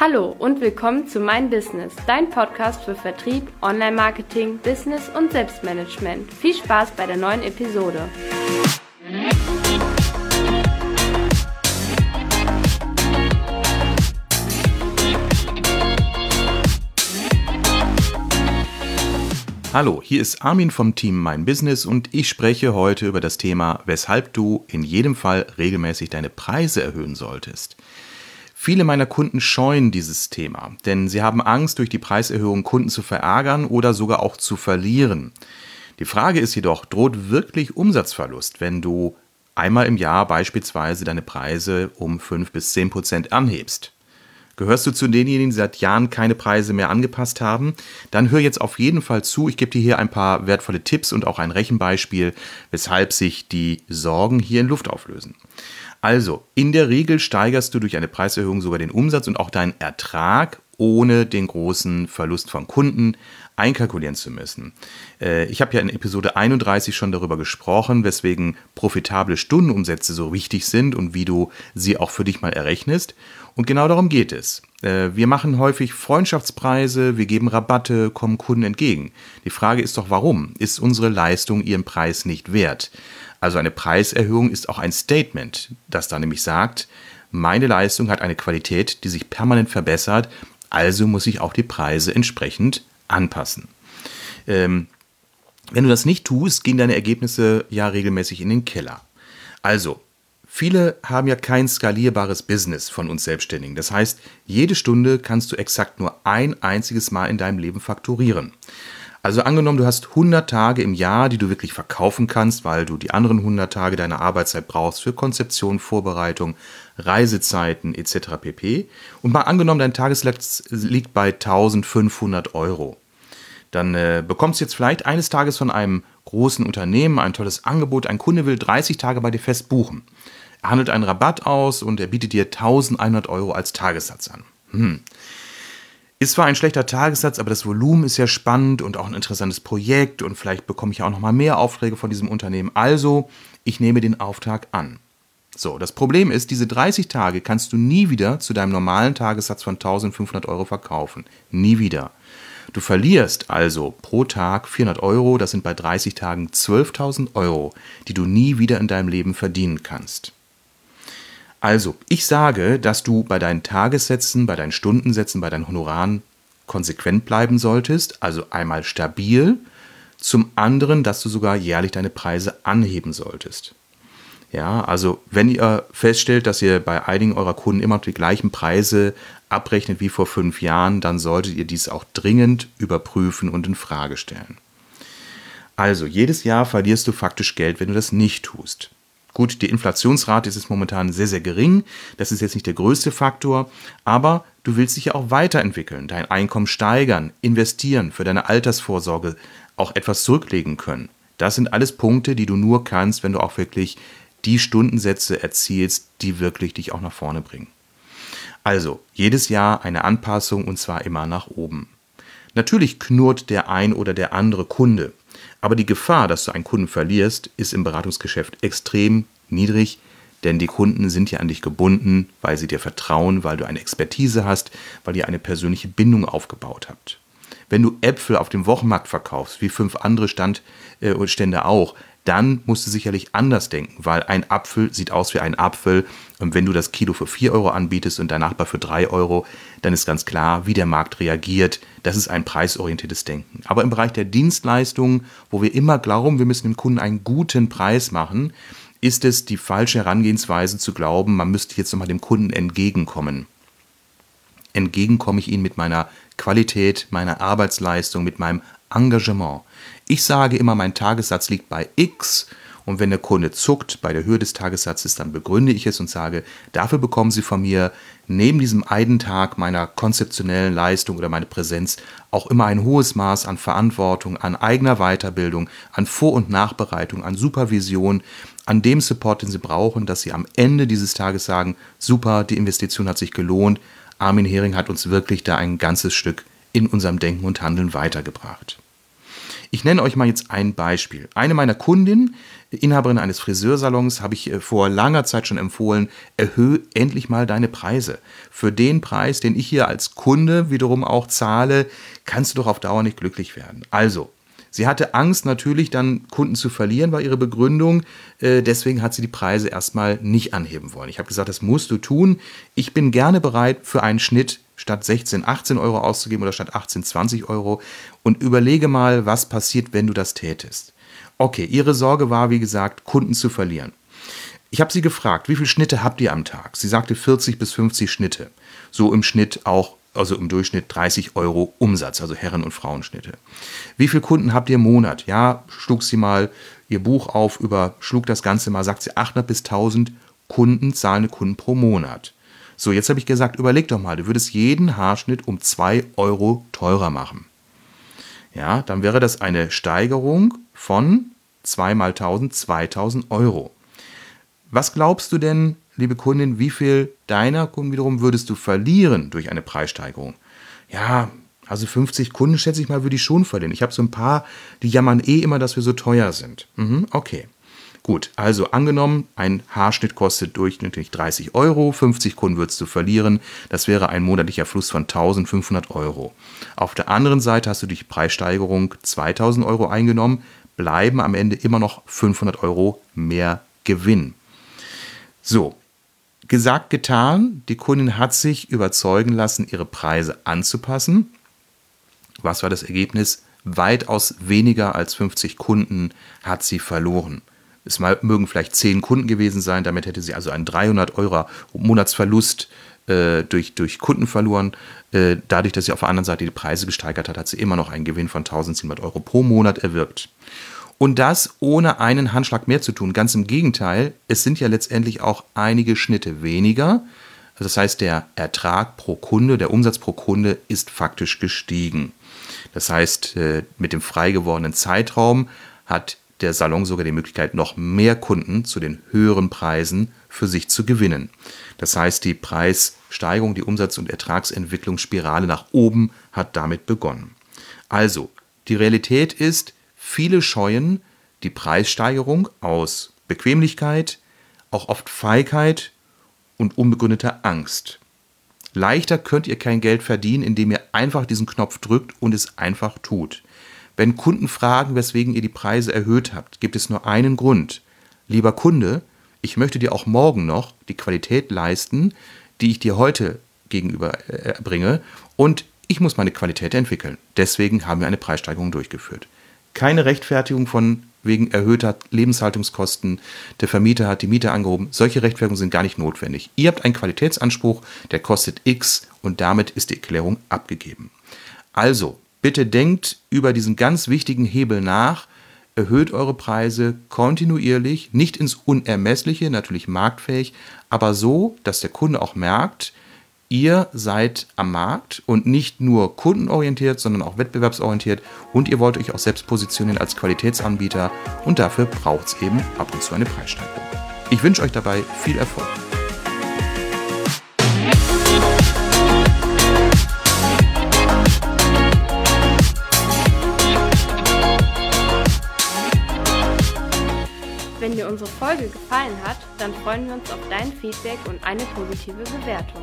Hallo und willkommen zu Mein Business, dein Podcast für Vertrieb, Online-Marketing, Business und Selbstmanagement. Viel Spaß bei der neuen Episode. Hallo, hier ist Armin vom Team Mein Business und ich spreche heute über das Thema, weshalb du in jedem Fall regelmäßig deine Preise erhöhen solltest. Viele meiner Kunden scheuen dieses Thema, denn sie haben Angst, durch die Preiserhöhung Kunden zu verärgern oder sogar auch zu verlieren. Die Frage ist jedoch, droht wirklich Umsatzverlust, wenn du einmal im Jahr beispielsweise deine Preise um 5 bis 10 Prozent anhebst? Gehörst du zu denjenigen, die seit Jahren keine Preise mehr angepasst haben? Dann hör jetzt auf jeden Fall zu. Ich gebe dir hier ein paar wertvolle Tipps und auch ein Rechenbeispiel, weshalb sich die Sorgen hier in Luft auflösen. Also, in der Regel steigerst du durch eine Preiserhöhung sogar den Umsatz und auch deinen Ertrag, ohne den großen Verlust von Kunden einkalkulieren zu müssen. Äh, ich habe ja in Episode 31 schon darüber gesprochen, weswegen profitable Stundenumsätze so wichtig sind und wie du sie auch für dich mal errechnest. Und genau darum geht es. Äh, wir machen häufig Freundschaftspreise, wir geben Rabatte, kommen Kunden entgegen. Die Frage ist doch, warum? Ist unsere Leistung ihren Preis nicht wert? Also eine Preiserhöhung ist auch ein Statement, das da nämlich sagt, meine Leistung hat eine Qualität, die sich permanent verbessert, also muss ich auch die Preise entsprechend anpassen. Ähm, wenn du das nicht tust, gehen deine Ergebnisse ja regelmäßig in den Keller. Also, viele haben ja kein skalierbares Business von uns Selbstständigen. Das heißt, jede Stunde kannst du exakt nur ein einziges Mal in deinem Leben fakturieren. Also angenommen, du hast 100 Tage im Jahr, die du wirklich verkaufen kannst, weil du die anderen 100 Tage deiner Arbeitszeit brauchst für Konzeption, Vorbereitung, Reisezeiten etc. pp. Und mal angenommen, dein Tagesletz liegt bei 1500 Euro. Dann äh, bekommst du jetzt vielleicht eines Tages von einem großen Unternehmen ein tolles Angebot. Ein Kunde will 30 Tage bei dir fest buchen. Er handelt einen Rabatt aus und er bietet dir 1100 Euro als Tagessatz an. Hm. Ist zwar ein schlechter Tagessatz, aber das Volumen ist ja spannend und auch ein interessantes Projekt und vielleicht bekomme ich auch noch mal mehr Aufträge von diesem Unternehmen. Also, ich nehme den Auftrag an. So, das Problem ist, diese 30 Tage kannst du nie wieder zu deinem normalen Tagessatz von 1500 Euro verkaufen. Nie wieder. Du verlierst also pro Tag 400 Euro, das sind bei 30 Tagen 12.000 Euro, die du nie wieder in deinem Leben verdienen kannst. Also, ich sage, dass du bei deinen Tagessätzen, bei deinen Stundensätzen, bei deinen Honoraren konsequent bleiben solltest, also einmal stabil, zum anderen, dass du sogar jährlich deine Preise anheben solltest. Ja, also wenn ihr feststellt, dass ihr bei einigen eurer Kunden immer noch die gleichen Preise abrechnet wie vor fünf Jahren, dann solltet ihr dies auch dringend überprüfen und in Frage stellen. Also, jedes Jahr verlierst du faktisch Geld, wenn du das nicht tust. Gut, die Inflationsrate ist jetzt momentan sehr, sehr gering. Das ist jetzt nicht der größte Faktor. Aber du willst dich ja auch weiterentwickeln, dein Einkommen steigern, investieren, für deine Altersvorsorge auch etwas zurücklegen können. Das sind alles Punkte, die du nur kannst, wenn du auch wirklich die Stundensätze erzielst, die wirklich dich auch nach vorne bringen. Also, jedes Jahr eine Anpassung und zwar immer nach oben. Natürlich knurrt der ein oder der andere Kunde. Aber die Gefahr, dass du einen Kunden verlierst, ist im Beratungsgeschäft extrem niedrig, denn die Kunden sind ja an dich gebunden, weil sie dir vertrauen, weil du eine Expertise hast, weil ihr eine persönliche Bindung aufgebaut habt. Wenn du Äpfel auf dem Wochenmarkt verkaufst, wie fünf andere Stand, äh, Stände auch, dann musst du sicherlich anders denken, weil ein Apfel sieht aus wie ein Apfel. Und wenn du das Kilo für 4 Euro anbietest und dein Nachbar für 3 Euro, dann ist ganz klar, wie der Markt reagiert. Das ist ein preisorientiertes Denken. Aber im Bereich der Dienstleistungen, wo wir immer glauben, wir müssen dem Kunden einen guten Preis machen, ist es die falsche Herangehensweise zu glauben, man müsste jetzt nochmal dem Kunden entgegenkommen. Entgegenkomme ich ihm mit meiner Qualität, meiner Arbeitsleistung, mit meinem Engagement. Ich sage immer, mein Tagessatz liegt bei X und wenn der Kunde zuckt bei der Höhe des Tagessatzes, dann begründe ich es und sage, dafür bekommen Sie von mir neben diesem einen Tag meiner konzeptionellen Leistung oder meiner Präsenz auch immer ein hohes Maß an Verantwortung, an eigener Weiterbildung, an Vor- und Nachbereitung, an Supervision, an dem Support, den Sie brauchen, dass Sie am Ende dieses Tages sagen, super, die Investition hat sich gelohnt, Armin Hering hat uns wirklich da ein ganzes Stück in unserem Denken und Handeln weitergebracht. Ich nenne euch mal jetzt ein Beispiel. Eine meiner Kundinnen, Inhaberin eines Friseursalons, habe ich äh, vor langer Zeit schon empfohlen, erhöhe endlich mal deine Preise. Für den Preis, den ich hier als Kunde wiederum auch zahle, kannst du doch auf Dauer nicht glücklich werden. Also, Sie hatte Angst, natürlich dann Kunden zu verlieren, war ihre Begründung. Äh, deswegen hat sie die Preise erstmal nicht anheben wollen. Ich habe gesagt, das musst du tun. Ich bin gerne bereit, für einen Schnitt statt 16, 18 Euro auszugeben oder statt 18, 20 Euro. Und überlege mal, was passiert, wenn du das tätest. Okay, ihre Sorge war, wie gesagt, Kunden zu verlieren. Ich habe sie gefragt, wie viele Schnitte habt ihr am Tag? Sie sagte 40 bis 50 Schnitte. So im Schnitt auch also im Durchschnitt 30 Euro Umsatz, also Herren- und Frauenschnitte. Wie viele Kunden habt ihr im Monat? Ja, schlug sie mal ihr Buch auf, überschlug das Ganze mal, sagt sie 800 bis 1000 Kunden, zahlende Kunden pro Monat. So, jetzt habe ich gesagt, überleg doch mal, du würdest jeden Haarschnitt um 2 Euro teurer machen. Ja, dann wäre das eine Steigerung von 2 mal 1000, 2000 Euro. Was glaubst du denn, liebe Kundin, wie viel deiner Kunden wiederum würdest du verlieren durch eine Preissteigerung? Ja, also 50 Kunden schätze ich mal, würde ich schon verlieren. Ich habe so ein paar, die jammern eh immer, dass wir so teuer sind. Mhm, okay. Gut, also angenommen, ein Haarschnitt kostet durchschnittlich 30 Euro, 50 Kunden würdest du verlieren, das wäre ein monatlicher Fluss von 1500 Euro. Auf der anderen Seite hast du durch Preissteigerung 2000 Euro eingenommen, bleiben am Ende immer noch 500 Euro mehr Gewinn. So, Gesagt, getan. Die Kundin hat sich überzeugen lassen, ihre Preise anzupassen. Was war das Ergebnis? Weitaus weniger als 50 Kunden hat sie verloren. Es mögen vielleicht 10 Kunden gewesen sein, damit hätte sie also einen 300 Euro Monatsverlust äh, durch, durch Kunden verloren. Äh, dadurch, dass sie auf der anderen Seite die Preise gesteigert hat, hat sie immer noch einen Gewinn von 1700 Euro pro Monat erwirkt. Und das ohne einen Handschlag mehr zu tun. Ganz im Gegenteil, es sind ja letztendlich auch einige Schnitte weniger. Das heißt, der Ertrag pro Kunde, der Umsatz pro Kunde ist faktisch gestiegen. Das heißt, äh, mit dem frei gewordenen Zeitraum hat der Salon sogar die Möglichkeit, noch mehr Kunden zu den höheren Preisen für sich zu gewinnen. Das heißt, die Preissteigerung, die Umsatz- und Ertragsentwicklungsspirale nach oben hat damit begonnen. Also, die Realität ist, Viele scheuen die Preissteigerung aus Bequemlichkeit, auch oft Feigheit und unbegründeter Angst. Leichter könnt ihr kein Geld verdienen, indem ihr einfach diesen Knopf drückt und es einfach tut. Wenn Kunden fragen, weswegen ihr die Preise erhöht habt, gibt es nur einen Grund. Lieber Kunde, ich möchte dir auch morgen noch die Qualität leisten, die ich dir heute gegenüber erbringe, und ich muss meine Qualität entwickeln. Deswegen haben wir eine Preissteigerung durchgeführt keine Rechtfertigung von wegen erhöhter Lebenshaltungskosten, der Vermieter hat die Miete angehoben. Solche Rechtfertigungen sind gar nicht notwendig. Ihr habt einen Qualitätsanspruch, der kostet X und damit ist die Erklärung abgegeben. Also, bitte denkt über diesen ganz wichtigen Hebel nach, erhöht eure Preise kontinuierlich, nicht ins Unermessliche, natürlich marktfähig, aber so, dass der Kunde auch merkt, ihr seid am Markt und nicht nur kundenorientiert, sondern auch wettbewerbsorientiert und ihr wollt euch auch selbst positionieren als Qualitätsanbieter und dafür braucht es eben ab und zu eine Preissteigerung. Ich wünsche euch dabei viel Erfolg. Folge gefallen hat, dann freuen wir uns auf dein Feedback und eine positive Bewertung.